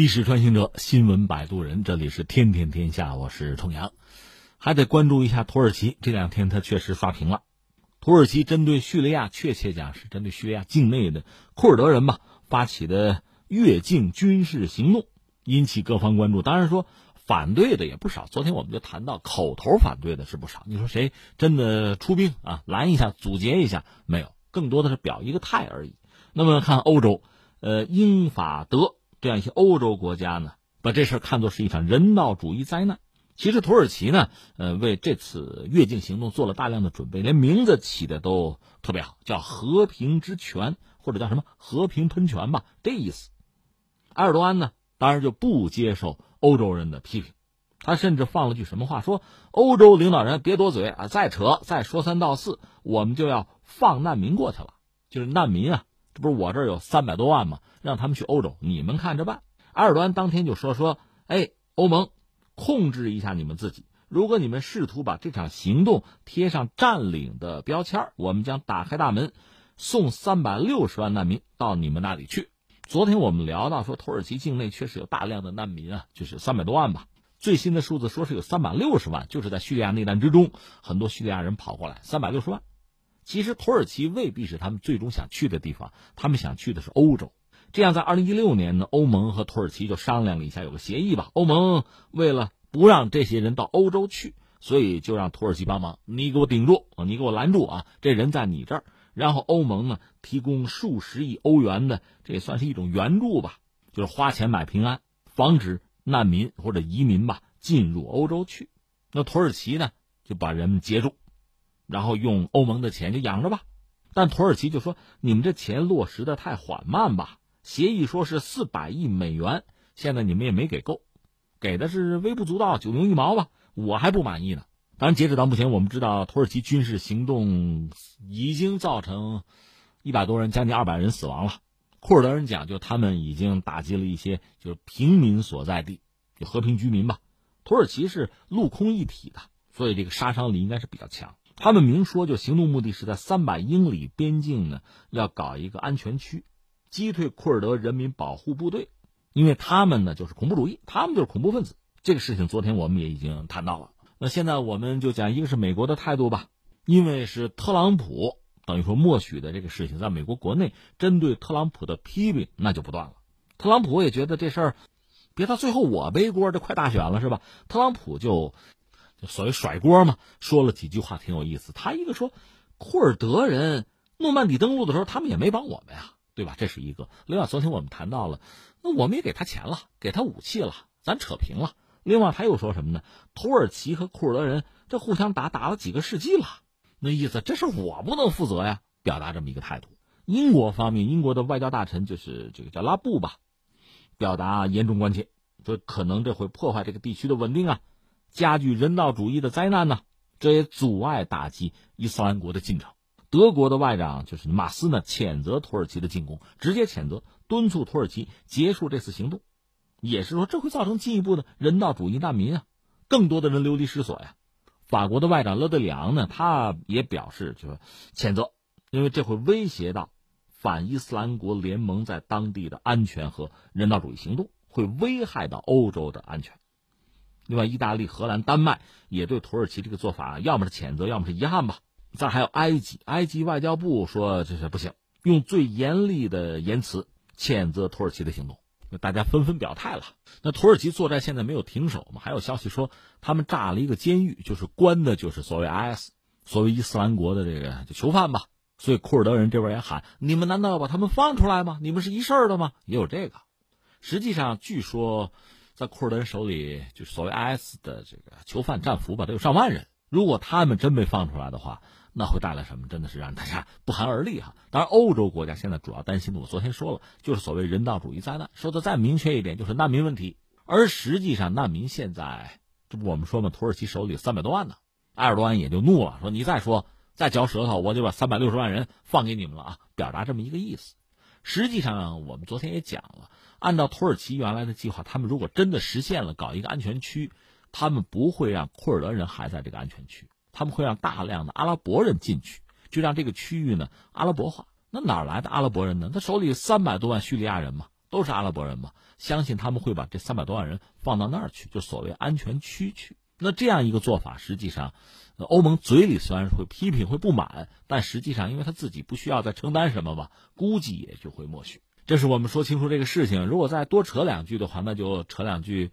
历史穿行者，新闻摆渡人，这里是天天天下，我是重阳，还得关注一下土耳其。这两天他确实刷屏了，土耳其针对叙利亚，确切讲是针对叙利亚境内的库尔德人吧，发起的越境军事行动，引起各方关注。当然说反对的也不少，昨天我们就谈到口头反对的是不少。你说谁真的出兵啊，拦一下、阻截一下没有？更多的是表一个态而已。那么看欧洲，呃，英法德。这样一些欧洲国家呢，把这事看作是一场人道主义灾难。其实土耳其呢，呃，为这次越境行动做了大量的准备，连名字起的都特别好，叫“和平之泉”或者叫什么“和平喷泉”吧，这意思。埃尔多安呢，当然就不接受欧洲人的批评，他甚至放了句什么话，说：“欧洲领导人别多嘴啊，再扯，再说三道四，我们就要放难民过去了。”就是难民啊。这不是我这儿有三百多万吗？让他们去欧洲，你们看着办。埃尔多安当天就说说，哎，欧盟，控制一下你们自己。如果你们试图把这场行动贴上占领的标签，我们将打开大门，送三百六十万难民到你们那里去。昨天我们聊到说，土耳其境内确实有大量的难民啊，就是三百多万吧。最新的数字说是有三百六十万，就是在叙利亚内战之中，很多叙利亚人跑过来，三百六十万。其实土耳其未必是他们最终想去的地方，他们想去的是欧洲。这样，在二零一六年呢，欧盟和土耳其就商量了一下，有个协议吧。欧盟为了不让这些人到欧洲去，所以就让土耳其帮忙，你给我顶住，你给我拦住啊！这人在你这儿，然后欧盟呢提供数十亿欧元的，这也算是一种援助吧，就是花钱买平安，防止难民或者移民吧进入欧洲去。那土耳其呢就把人们截住。然后用欧盟的钱就养着吧，但土耳其就说你们这钱落实的太缓慢吧？协议说是四百亿美元，现在你们也没给够，给的是微不足道，九牛一毛吧？我还不满意呢。当然，截止到目前，我们知道土耳其军事行动已经造成一百多人，将近二百人死亡了。库尔德人讲，就他们已经打击了一些就是平民所在地，就和平居民吧。土耳其是陆空一体的，所以这个杀伤力应该是比较强。他们明说，就行动目的是在三百英里边境呢，要搞一个安全区，击退库尔德人民保护部队，因为他们呢就是恐怖主义，他们就是恐怖分子。这个事情昨天我们也已经谈到了。那现在我们就讲一个是美国的态度吧，因为是特朗普等于说默许的这个事情，在美国国内针对特朗普的批评那就不断了。特朗普也觉得这事儿别到最后我背锅，这快大选了是吧？特朗普就。所谓甩锅嘛，说了几句话挺有意思。他一个说，库尔德人诺曼底登陆的时候，他们也没帮我们呀，对吧？这是一个。另外，昨天我们谈到了，那我们也给他钱了，给他武器了，咱扯平了。另外，他又说什么呢？土耳其和库尔德人这互相打打了几个世纪了，那意思这是我不能负责呀，表达这么一个态度。英国方面，英国的外交大臣就是这个叫拉布吧，表达严重关切，说可能这会破坏这个地区的稳定啊。加剧人道主义的灾难呢？这也阻碍打击伊斯兰国的进程。德国的外长就是马斯呢，谴责土耳其的进攻，直接谴责，敦促土耳其结束这次行动，也是说这会造成进一步的人道主义难民啊，更多的人流离失所呀。法国的外长勒德里昂呢，他也表示就是谴责，因为这会威胁到反伊斯兰国联盟在当地的安全和人道主义行动，会危害到欧洲的安全。另外，意大利、荷兰、丹麦也对土耳其这个做法，要么是谴责，要么是遗憾吧。再还有埃及，埃及外交部说这是不行，用最严厉的言辞谴责土耳其的行动。大家纷纷表态了。那土耳其作战现在没有停手嘛？还有消息说他们炸了一个监狱，就是关的就是所谓 IS，所谓伊斯兰国的这个囚犯吧。所以库尔德人这边也喊：你们难道要把他们放出来吗？你们是一事儿的吗？也有这个。实际上，据说。在库尔德人手里，就是所谓 IS 的这个囚犯战俘吧，得有上万人。如果他们真被放出来的话，那会带来什么？真的是让大家不寒而栗哈。当然，欧洲国家现在主要担心的，我昨天说了，就是所谓人道主义灾难。说的再明确一点，就是难民问题。而实际上，难民现在这不我们说嘛，土耳其手里三百多万呢。埃尔多安也就怒了，说你再说再嚼舌头，我就把三百六十万人放给你们了啊，表达这么一个意思。实际上，我们昨天也讲了。按照土耳其原来的计划，他们如果真的实现了搞一个安全区，他们不会让库尔德人还在这个安全区，他们会让大量的阿拉伯人进去，就让这个区域呢阿拉伯化。那哪来的阿拉伯人呢？他手里三百多万叙利亚人嘛，都是阿拉伯人嘛，相信他们会把这三百多万人放到那儿去，就所谓安全区去。那这样一个做法，实际上，欧盟嘴里虽然会批评、会不满，但实际上，因为他自己不需要再承担什么吧，估计也就会默许。这是我们说清楚这个事情。如果再多扯两句的话，那就扯两句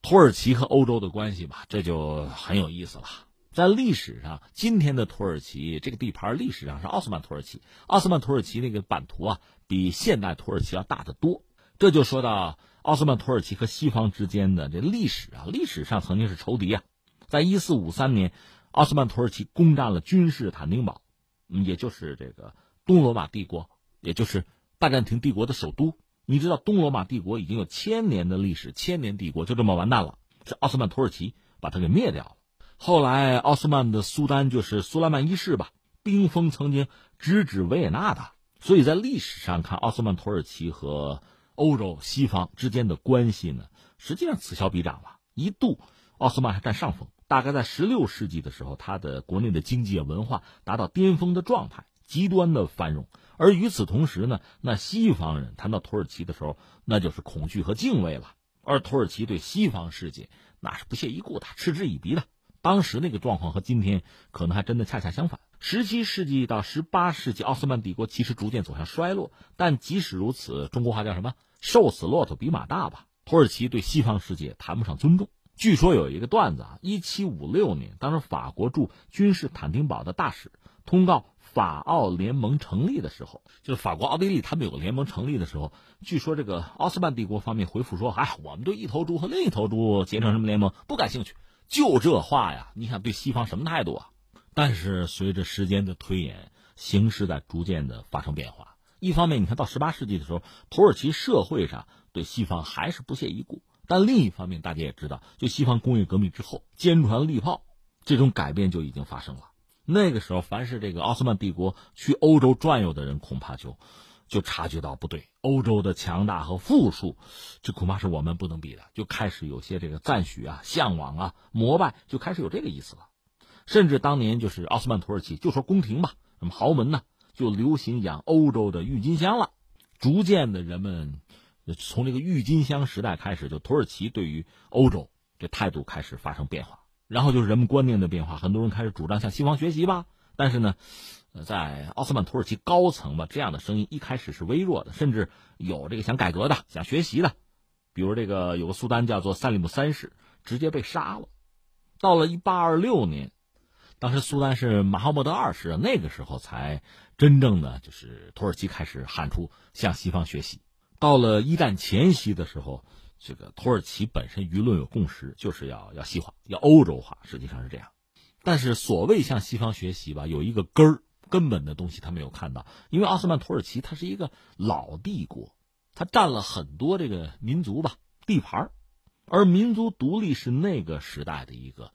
土耳其和欧洲的关系吧，这就很有意思了。在历史上，今天的土耳其这个地盘历史上是奥斯曼土耳其，奥斯曼土耳其那个版图啊，比现代土耳其要大得多。这就说到。奥斯曼土耳其和西方之间的这历史啊，历史上曾经是仇敌啊。在一四五三年，奥斯曼土耳其攻占了君士坦丁堡，也就是这个东罗马帝国，也就是拜占庭帝国的首都。你知道，东罗马帝国已经有千年的历史，千年帝国就这么完蛋了，是奥斯曼土耳其把它给灭掉了。后来，奥斯曼的苏丹就是苏莱曼一世吧，兵锋曾经直指维也纳的，所以在历史上看，奥斯曼土耳其和欧洲西方之间的关系呢，实际上此消彼长了。一度，奥斯曼还占上风。大概在十六世纪的时候，他的国内的经济文化达到巅峰的状态，极端的繁荣。而与此同时呢，那西方人谈到土耳其的时候，那就是恐惧和敬畏了。而土耳其对西方世界那是不屑一顾的，嗤之以鼻的。当时那个状况和今天可能还真的恰恰相反。十七世纪到十八世纪，奥斯曼帝国其实逐渐走向衰落。但即使如此，中国话叫什么？瘦死骆驼比马大吧。土耳其对西方世界谈不上尊重。据说有一个段子啊，一七五六年，当时法国驻君士坦丁堡的大使通告法奥联盟成立的时候，就是法国、奥地利他们有个联盟成立的时候，据说这个奥斯曼帝国方面回复说：“哎，我们对一头猪和另一头猪结成什么联盟不感兴趣。”就这话呀，你想对西方什么态度啊？但是随着时间的推演，形势在逐渐的发生变化。一方面，你看到十八世纪的时候，土耳其社会上对西方还是不屑一顾；但另一方面，大家也知道，就西方工业革命之后，坚船利炮这种改变就已经发生了。那个时候，凡是这个奥斯曼帝国去欧洲转悠的人，恐怕就就察觉到不对，欧洲的强大和富庶，这恐怕是我们不能比的，就开始有些这个赞许啊、向往啊、膜拜，就开始有这个意思了。甚至当年就是奥斯曼土耳其，就说宫廷吧，什么豪门呢？就流行养欧洲的郁金香了，逐渐的，人们从这个郁金香时代开始，就土耳其对于欧洲这态度开始发生变化，然后就是人们观念的变化，很多人开始主张向西方学习吧。但是呢，在奥斯曼土耳其高层吧，这样的声音一开始是微弱的，甚至有这个想改革的、想学习的，比如这个有个苏丹叫做萨利姆三世，直接被杀了。到了一八二六年。当时苏丹是马哈默德二世，那个时候才真正的就是土耳其开始喊出向西方学习。到了一战前夕的时候，这个土耳其本身舆论有共识，就是要要西化，要欧洲化，实际上是这样。但是所谓向西方学习吧，有一个根儿根本的东西他没有看到，因为奥斯曼土耳其它是一个老帝国，它占了很多这个民族吧地盘而民族独立是那个时代的一个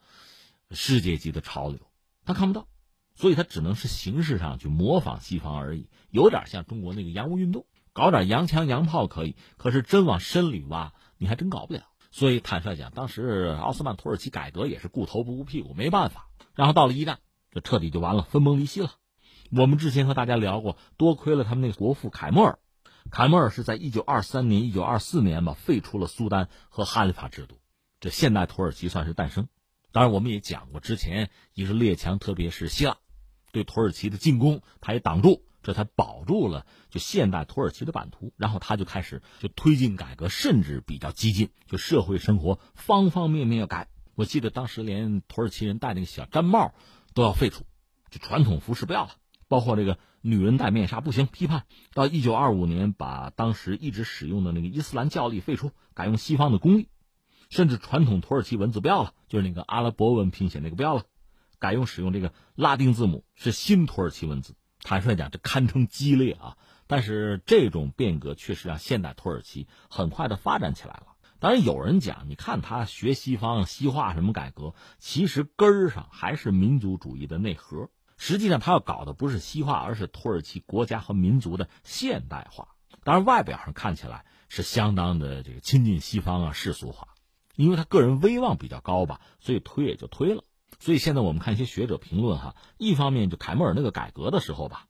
世界级的潮流。他看不到，所以他只能是形式上去模仿西方而已，有点像中国那个洋务运动，搞点洋枪洋炮可以，可是真往深里挖，你还真搞不了。所以坦率讲，当时奥斯曼土耳其改革也是顾头不顾屁股，没办法。然后到了一战，这彻底就完了，分崩离析了。我们之前和大家聊过，多亏了他们那个国父凯末尔，凯末尔是在一九二三年、一九二四年吧，废除了苏丹和哈里法制度，这现代土耳其算是诞生。当然，我们也讲过，之前一是列强，特别是希腊，对土耳其的进攻，他也挡住，这才保住了就现代土耳其的版图。然后他就开始就推进改革，甚至比较激进，就社会生活方方面面要改。我记得当时连土耳其人戴那个小毡帽都要废除，就传统服饰不要了，包括这个女人戴面纱不行，批判。到一九二五年，把当时一直使用的那个伊斯兰教历废除，改用西方的公历。甚至传统土耳其文字不要了，就是那个阿拉伯文拼写那个不要了，改用使用这个拉丁字母，是新土耳其文字。坦率讲，这堪称激烈啊！但是这种变革确实让现代土耳其很快的发展起来了。当然，有人讲，你看他学西方西化什么改革，其实根儿上还是民族主义的内核。实际上，他要搞的不是西化，而是土耳其国家和民族的现代化。当然，外表上看起来是相当的这个亲近西方啊，世俗化。因为他个人威望比较高吧，所以推也就推了。所以现在我们看一些学者评论哈，一方面就凯末尔那个改革的时候吧，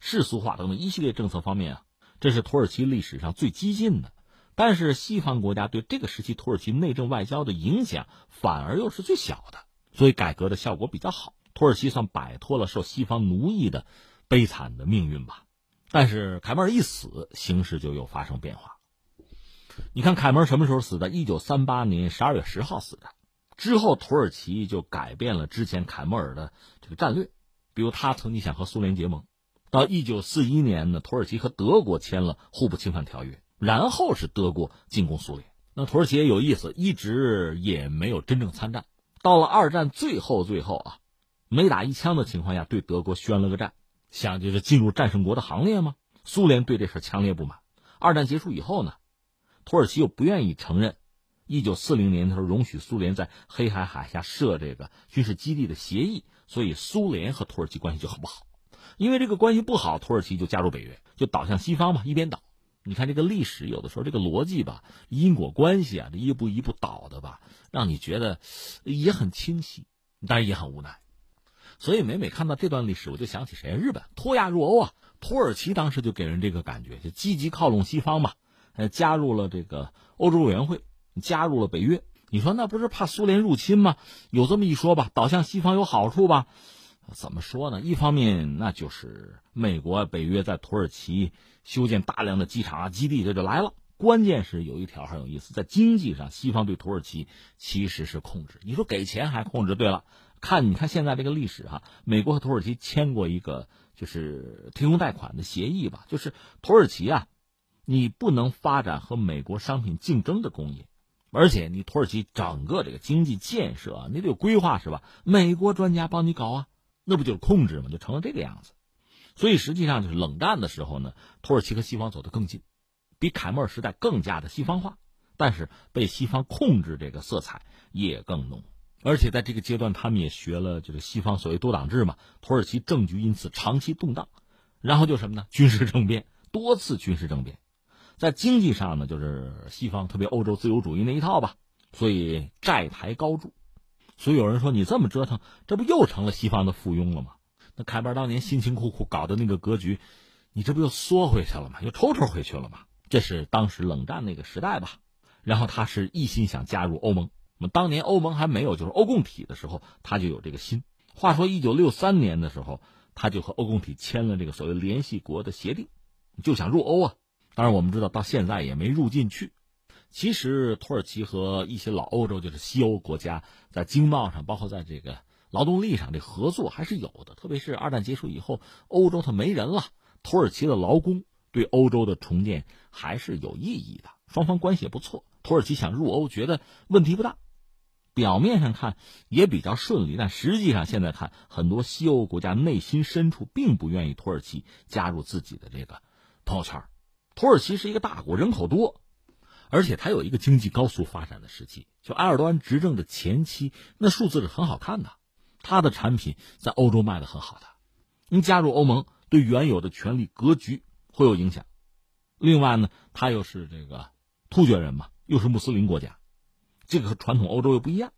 世俗化等等一系列政策方面啊，这是土耳其历史上最激进的。但是西方国家对这个时期土耳其内政外交的影响反而又是最小的，所以改革的效果比较好。土耳其算摆脱了受西方奴役的悲惨的命运吧。但是凯末尔一死，形势就又发生变化。你看凯末尔什么时候死的？一九三八年十二月十号死的。之后土耳其就改变了之前凯末尔的这个战略，比如他曾经想和苏联结盟。到一九四一年呢，土耳其和德国签了互不侵犯条约。然后是德国进攻苏联，那土耳其也有意思，一直也没有真正参战。到了二战最后最后啊，没打一枪的情况下，对德国宣了个战，想就是进入战胜国的行列吗？苏联对这事强烈不满。二战结束以后呢，土耳其又不愿意承认一九四零年的时候容许苏联在黑海海峡设这个军事基地的协议，所以苏联和土耳其关系就很不好。因为这个关系不好，土耳其就加入北约，就倒向西方嘛，一边倒。你看这个历史，有的时候这个逻辑吧，因果关系啊，这一步一步倒的吧，让你觉得也很清晰，但是也很无奈。所以每每看到这段历史，我就想起谁？日本脱亚入欧啊，土耳其当时就给人这个感觉，就积极靠拢西方嘛，呃，加入了这个欧洲委员会，加入了北约。你说那不是怕苏联入侵吗？有这么一说吧，倒向西方有好处吧？怎么说呢？一方面，那就是美国、北约在土耳其修建大量的机场啊、基地，这就来了。关键是有一条很有意思，在经济上，西方对土耳其其实是控制。你说给钱还控制？对了，看你看现在这个历史哈，美国和土耳其签过一个就是提供贷款的协议吧，就是土耳其啊，你不能发展和美国商品竞争的工业，而且你土耳其整个这个经济建设，你得有规划是吧？美国专家帮你搞啊。那不就是控制吗？就成了这个样子，所以实际上就是冷战的时候呢，土耳其和西方走得更近，比凯末尔时代更加的西方化，但是被西方控制这个色彩也更浓，而且在这个阶段，他们也学了就是西方所谓多党制嘛，土耳其政局因此长期动荡，然后就什么呢？军事政变，多次军事政变，在经济上呢，就是西方特别欧洲自由主义那一套吧，所以债台高筑。所以有人说你这么折腾，这不又成了西方的附庸了吗？那凯巴尔当年辛辛苦苦搞的那个格局，你这不又缩回去了吗？又抽抽回去了吗？这是当时冷战那个时代吧。然后他是一心想加入欧盟。那么当年欧盟还没有就是欧共体的时候，他就有这个心。话说一九六三年的时候，他就和欧共体签了这个所谓联系国的协定，就想入欧啊。当然我们知道到现在也没入进去。其实，土耳其和一些老欧洲，就是西欧国家，在经贸上，包括在这个劳动力上，这合作还是有的。特别是二战结束以后，欧洲它没人了，土耳其的劳工对欧洲的重建还是有意义的。双方关系也不错，土耳其想入欧，觉得问题不大。表面上看也比较顺利，但实际上现在看，很多西欧国家内心深处并不愿意土耳其加入自己的这个朋友圈。土耳其是一个大国，人口多。而且它有一个经济高速发展的时期，就埃尔多安执政的前期，那数字是很好看的，他的产品在欧洲卖的很好的。你加入欧盟，对原有的权力格局会有影响。另外呢，他又是这个突厥人嘛，又是穆斯林国家，这个和传统欧洲又不一样。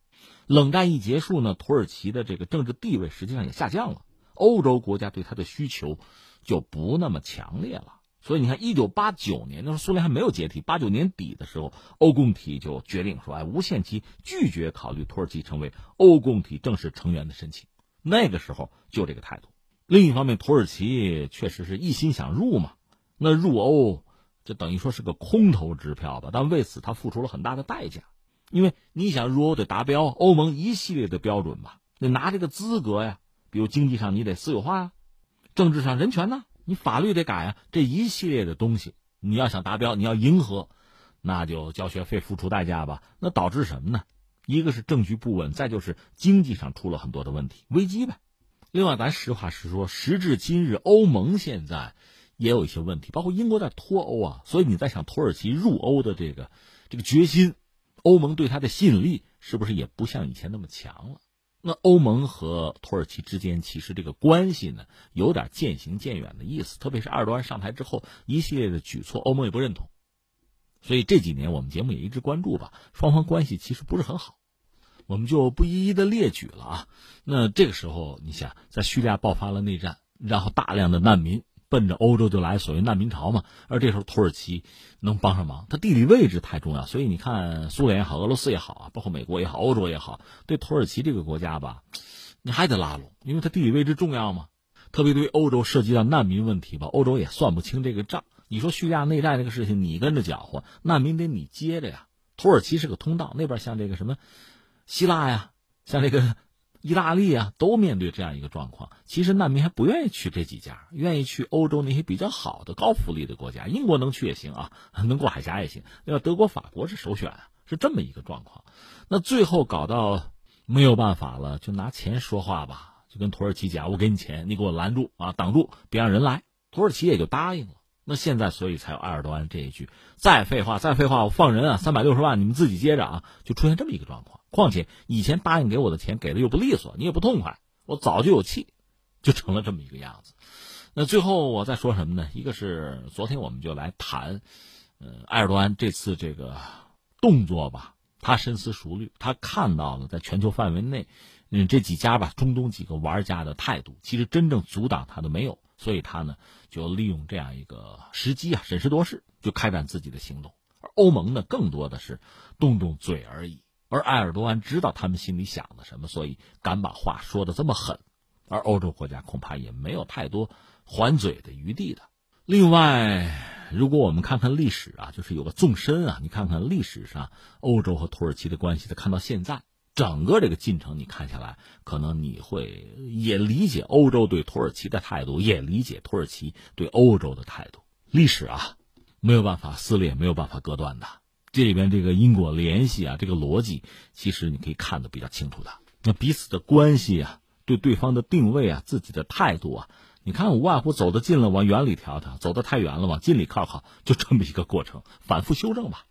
冷战一结束呢，土耳其的这个政治地位实际上也下降了，欧洲国家对他的需求就不那么强烈了。所以你看，一九八九年那时候苏联还没有解体，八九年底的时候，欧共体就决定说，哎，无限期拒绝考虑土耳其成为欧共体正式成员的申请。那个时候就这个态度。另一方面，土耳其确实是一心想入嘛，那入欧就等于说是个空头支票吧。但为此他付出了很大的代价，因为你想入欧得达标欧盟一系列的标准吧，得拿这个资格呀，比如经济上你得私有化呀，政治上人权呢。你法律得改啊，这一系列的东西，你要想达标，你要迎合，那就交学费、付出代价吧。那导致什么呢？一个是政局不稳，再就是经济上出了很多的问题，危机呗。另外，咱实话实说，时至今日，欧盟现在也有一些问题，包括英国在脱欧啊。所以你在想，土耳其入欧的这个这个决心，欧盟对它的吸引力是不是也不像以前那么强了？那欧盟和土耳其之间其实这个关系呢，有点渐行渐远的意思。特别是埃尔多安上台之后，一系列的举措，欧盟也不认同。所以这几年我们节目也一直关注吧，双方关系其实不是很好。我们就不一一的列举了啊。那这个时候，你想在叙利亚爆发了内战，然后大量的难民奔着欧洲就来，所谓难民潮嘛。而这时候土耳其能帮上忙，它地理位置太重要，所以你看苏联也好，俄罗斯也好啊，包括美国也好，欧洲也好，对土耳其这个国家吧，你还得拉拢，因为它地理位置重要嘛。特别对于欧洲涉及到难民问题吧，欧洲也算不清这个账。你说叙利亚内战这个事情，你跟着搅和，难民得你接着呀。土耳其是个通道，那边像这个什么希腊呀，像这个意大利啊，都面对这样一个状况。其实难民还不愿意去这几家，愿意去欧洲那些比较好的高福利的国家。英国能去也行啊，能过海峡也行。要德国、法国是首选啊，是这么一个状况。那最后搞到没有办法了，就拿钱说话吧。就跟土耳其讲，我给你钱，你给我拦住啊，挡住，别让人来。土耳其也就答应了。那现在，所以才有埃尔多安这一句：再废话，再废话，我放人啊，三百六十万，你们自己接着啊，就出现这么一个状况。况且以前答应给我的钱给的又不利索，你也不痛快，我早就有气，就成了这么一个样子。那最后我再说什么呢？一个是昨天我们就来谈，呃，埃尔多安这次这个动作吧，他深思熟虑，他看到了在全球范围内。嗯，这几家吧，中东几个玩家的态度，其实真正阻挡他的没有，所以他呢就利用这样一个时机啊，审时度势，就开展自己的行动。而欧盟呢，更多的是动动嘴而已。而埃尔多安知道他们心里想的什么，所以敢把话说的这么狠。而欧洲国家恐怕也没有太多还嘴的余地的。另外，如果我们看看历史啊，就是有个纵深啊，你看看历史上欧洲和土耳其的关系，再看到现在。整个这个进程你看下来，可能你会也理解欧洲对土耳其的态度，也理解土耳其对欧洲的态度。历史啊，没有办法撕裂，没有办法割断的。这里边这个因果联系啊，这个逻辑，其实你可以看得比较清楚的。那彼此的关系啊，对对方的定位啊，自己的态度啊，你看无外乎走得近了往远里调调，走得太远了往近里靠靠，就这么一个过程，反复修正吧。